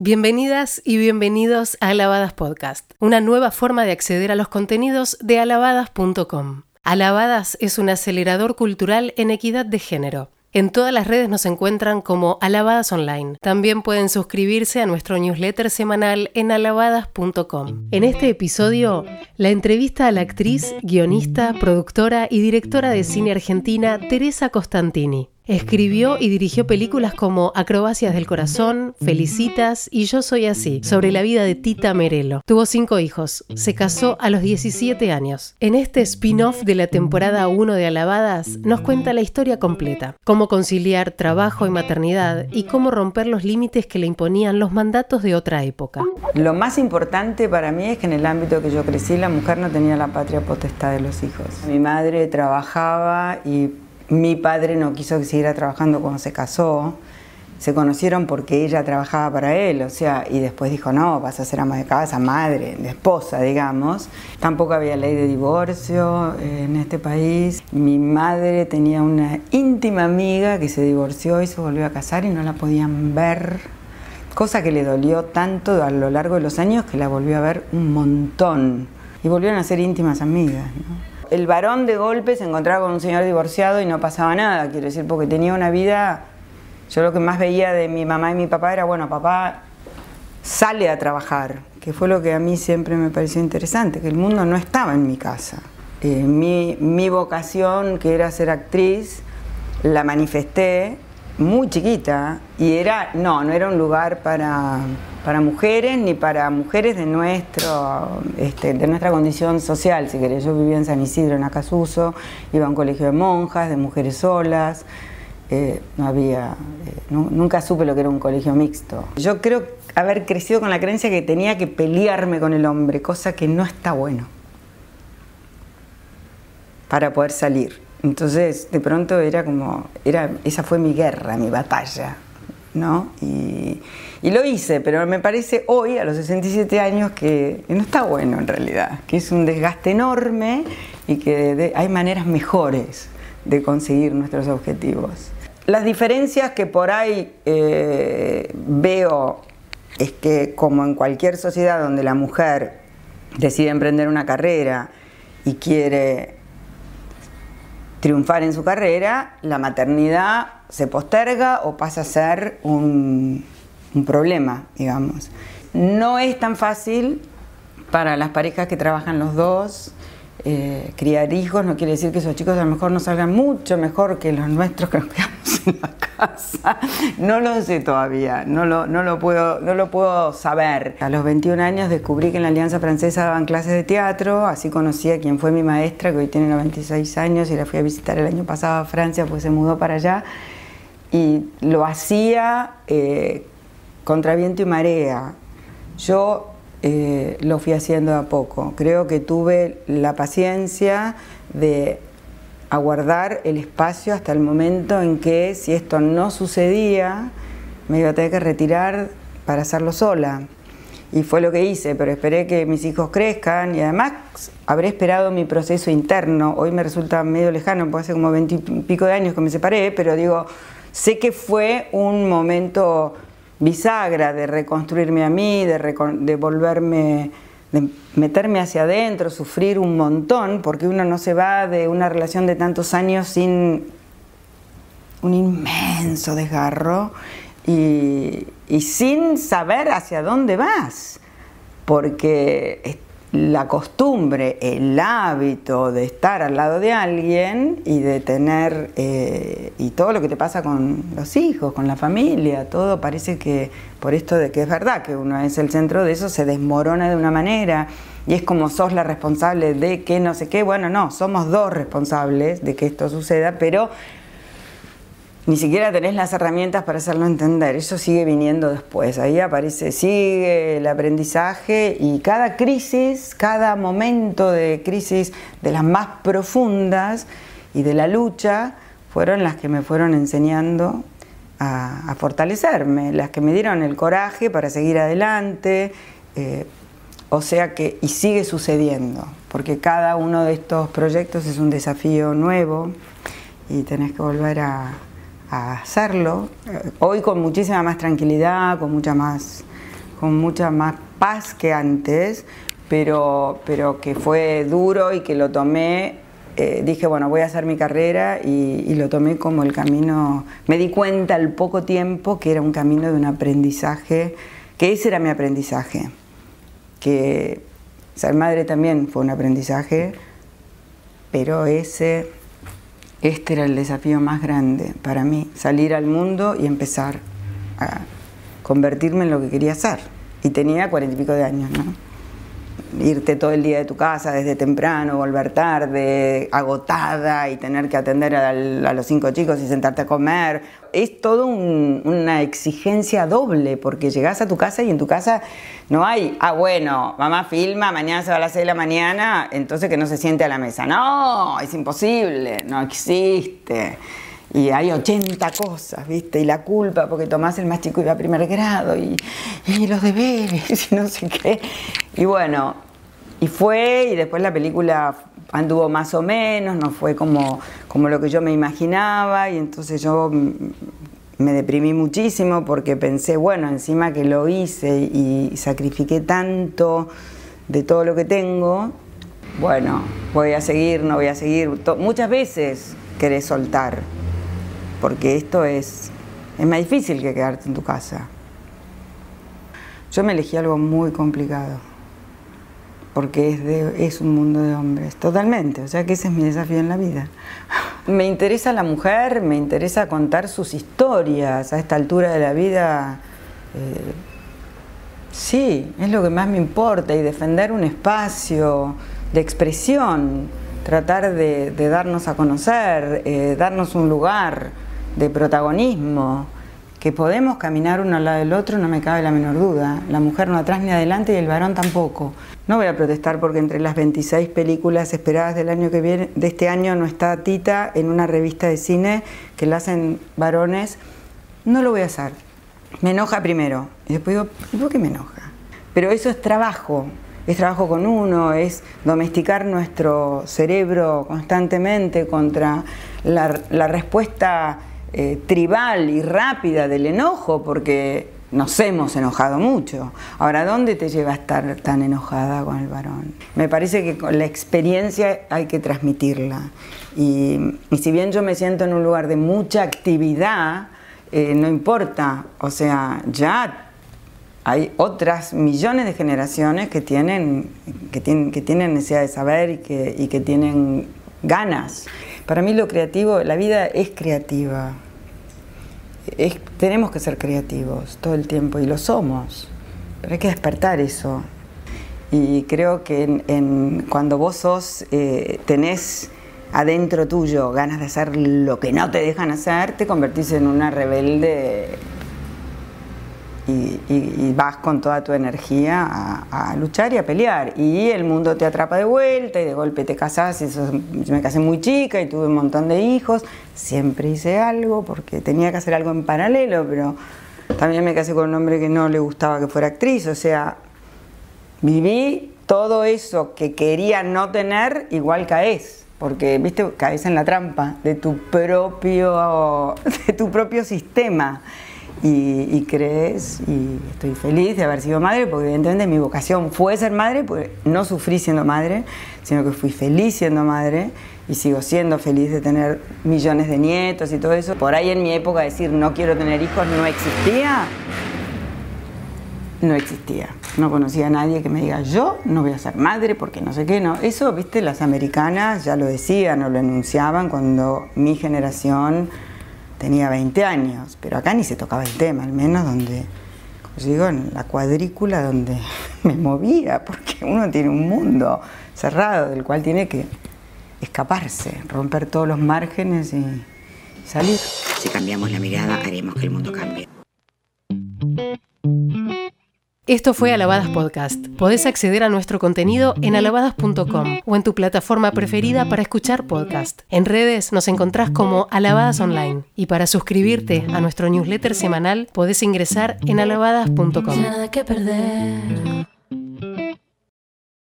Bienvenidas y bienvenidos a Alabadas Podcast, una nueva forma de acceder a los contenidos de alabadas.com. Alabadas es un acelerador cultural en equidad de género. En todas las redes nos encuentran como Alabadas Online. También pueden suscribirse a nuestro newsletter semanal en alabadas.com. En este episodio, la entrevista a la actriz, guionista, productora y directora de cine argentina Teresa Costantini. Escribió y dirigió películas como Acrobacias del Corazón, Felicitas y Yo Soy Así, sobre la vida de Tita Merelo. Tuvo cinco hijos, se casó a los 17 años. En este spin-off de la temporada 1 de Alabadas nos cuenta la historia completa, cómo conciliar trabajo y maternidad y cómo romper los límites que le imponían los mandatos de otra época. Lo más importante para mí es que en el ámbito que yo crecí la mujer no tenía la patria potestad de los hijos. Mi madre trabajaba y mi padre no quiso que siguiera trabajando cuando se casó. Se conocieron porque ella trabajaba para él, o sea, y después dijo, no, vas a ser ama de casa, madre, de esposa, digamos. Tampoco había ley de divorcio eh, en este país. Mi madre tenía una íntima amiga que se divorció y se volvió a casar y no la podían ver, cosa que le dolió tanto a lo largo de los años que la volvió a ver un montón. Y volvieron a ser íntimas amigas. ¿no? El varón de golpe se encontraba con un señor divorciado y no pasaba nada, quiero decir, porque tenía una vida, yo lo que más veía de mi mamá y mi papá era, bueno, papá sale a trabajar, que fue lo que a mí siempre me pareció interesante, que el mundo no estaba en mi casa. Eh, mi, mi vocación, que era ser actriz, la manifesté muy chiquita y era, no, no era un lugar para, para mujeres ni para mujeres de, nuestro, este, de nuestra condición social, si querés. Yo vivía en San Isidro, en Acasuso, iba a un colegio de monjas, de mujeres solas, eh, no había, eh, nunca supe lo que era un colegio mixto. Yo creo haber crecido con la creencia que tenía que pelearme con el hombre, cosa que no está bueno para poder salir. Entonces, de pronto era como, era, esa fue mi guerra, mi batalla, ¿no? Y, lo hice, pero me parece hoy, a los 67 años, que, no está bueno en realidad, que es un desgaste enorme y que hay maneras mejores de conseguir nuestros objetivos. Las diferencias que por ahí eh, veo es que como en cualquier sociedad donde la mujer decide emprender una carrera y quiere triunfar en su carrera, la maternidad se posterga o pasa a ser un, problema, digamos. No es tan fácil para las parejas que trabajan los dos. Eh, criar hijos no quiere decir que esos chicos a lo mejor no salgan mucho mejor que los nuestros que nos quedamos en la casa. No lo sé todavía, no lo, no lo, puedo, no lo puedo saber. A los 21 años descubrí que en la Alianza Francesa daban clases de teatro, así conocí a quien fue mi maestra, que hoy tiene 96 años y la fui a visitar el año pasado a Francia, pues se mudó para allá. Y lo hacía eh, contra viento y marea. Yo eh, lo fui haciendo a poco. Creo que tuve la paciencia de aguardar el espacio hasta el momento en que si esto no sucedía, me iba a tener que retirar para hacerlo sola. Y fue lo que hice, pero esperé que mis hijos crezcan y además habré esperado mi proceso interno. Hoy me resulta medio lejano, porque hace como veintipico de años que me separé, pero digo, sé que fue un momento bisagra de reconstruirme a mí, de, volverme de meterme hacia adentro, sufrir un montón, porque uno no se va de una relación de tantos años sin un inmenso desgarro y, y sin saber hacia dónde vas, porque la costumbre, el hábito de estar al lado de alguien y de tener, eh, y todo lo que te pasa con los hijos, con la familia, todo parece que por esto de que es verdad que uno es el centro de eso, se desmorona de una manera y es como sos la responsable de que no sé qué, bueno, no, somos dos responsables de que esto suceda, pero ni siquiera tenés las herramientas para hacerlo entender. Eso sigue viniendo después. Ahí aparece, sigue el aprendizaje y cada crisis, cada momento de crisis de las más profundas y de la lucha fueron las que me fueron enseñando a, fortalecerme, las que me dieron el coraje para seguir adelante. Eh, o sea que, y sigue sucediendo, porque cada uno de estos proyectos es un desafío nuevo y tenés que volver a, a hacerlo. Hoy con muchísima más tranquilidad, con mucha más con mucha más paz que antes, pero, pero que fue duro y que lo tomé eh, dije, bueno, voy a hacer mi carrera y, lo tomé como el camino, me di cuenta al poco tiempo que era un camino de un aprendizaje, que ese era mi aprendizaje, que ser madre también fue un aprendizaje, pero ese, este era el desafío más grande para mí, salir al mundo y empezar a convertirme en lo que quería ser. Y tenía cuarenta y pico de años, ¿no? irte todo el día de tu casa desde temprano, volver tarde, agotada y tener que atender a, los cinco chicos y sentarte a comer. Es todo una exigencia doble porque llegas a tu casa y en tu casa no hay, ah bueno, mamá filma, mañana se va a las 6 de la mañana, entonces que no se siente a la mesa. No, es imposible, no existe y hay 80 cosas, ¿viste? Y la culpa porque Tomás el más chico iba a primer grado y, y, los deberes y no sé qué. Y bueno, y fue y después la película anduvo más o menos, no fue como, como lo que yo me imaginaba y entonces yo me deprimí muchísimo porque pensé, bueno, encima que lo hice y sacrifiqué tanto de todo lo que tengo, bueno, voy a seguir, no voy a seguir. Muchas veces querés soltar porque esto es, es más difícil que quedarte en tu casa. Yo me elegí algo muy complicado, porque es, de, es un mundo de hombres, totalmente, o sea que ese es mi desafío en la vida. Me interesa la mujer, me interesa contar sus historias a esta altura de la vida. Eh, sí, es lo que más me importa y defender un espacio de expresión, tratar de, darnos a conocer, eh, darnos un lugar de protagonismo, que podemos caminar uno al lado del otro, no me cabe la menor duda. La mujer no atrás ni adelante y el varón tampoco. No voy a protestar porque entre las 26 películas esperadas del año que viene, de este año, no está Tita en una revista de cine que la hacen varones. No lo voy a hacer. Me enoja primero. Y después digo, ¿por qué me enoja? Pero eso es trabajo. Es trabajo con uno, es domesticar nuestro cerebro constantemente contra la, la respuesta eh, tribal y rápida del enojo, porque nos hemos enojado mucho. Ahora, ¿dónde te lleva a estar tan enojada con el varón? Me parece que la experiencia hay que transmitirla. Y, si bien yo me siento en un lugar de mucha actividad, eh, no importa, o sea, ya hay otras millones de generaciones que tienen, que tienen, que tienen necesidad de saber y que, y que tienen ganas. Para mí lo creativo, la vida es creativa. tenemos que ser creativos todo el tiempo y lo somos, pero hay que despertar eso. Y creo que cuando vos sos, eh, tenés adentro tuyo ganas de hacer lo que no te dejan hacer, te convertís en una rebelde y, vas con toda tu energía a, luchar y a pelear. Y el mundo te atrapa de vuelta y de golpe te casas. Y yo me casé muy chica y tuve un montón de hijos. Siempre hice algo porque tenía que hacer algo en paralelo, pero también me casé con un hombre que no le gustaba que fuera actriz. O sea, viví todo eso que quería no tener, igual caes. Porque, viste, caes en la trampa de tu propio, de tu propio sistema y, crees, y estoy feliz de haber sido madre, porque evidentemente mi vocación fue ser madre, pues no sufrí siendo madre, sino que fui feliz siendo madre y sigo siendo feliz de tener millones de nietos y todo eso. Por ahí en mi época decir no quiero tener hijos no existía, no existía. No conocía a nadie que me diga yo no voy a ser madre porque no sé qué, no. Eso, viste, las americanas ya lo decían o lo enunciaban cuando mi generación tenía 20 años, pero acá ni se tocaba el tema, al menos donde, digo, en la cuadrícula donde me movía, porque uno tiene un mundo cerrado del cual tiene que escaparse, romper todos los márgenes y salir. Si cambiamos la mirada, haremos que el mundo cambie. Esto fue Alabadas Podcast. Podés acceder a nuestro contenido en alabadas.com o en tu plataforma preferida para escuchar podcast. En redes nos encontrás como Alabadas Online y para suscribirte a nuestro newsletter semanal podés ingresar en alabadas.com. Nada que perder.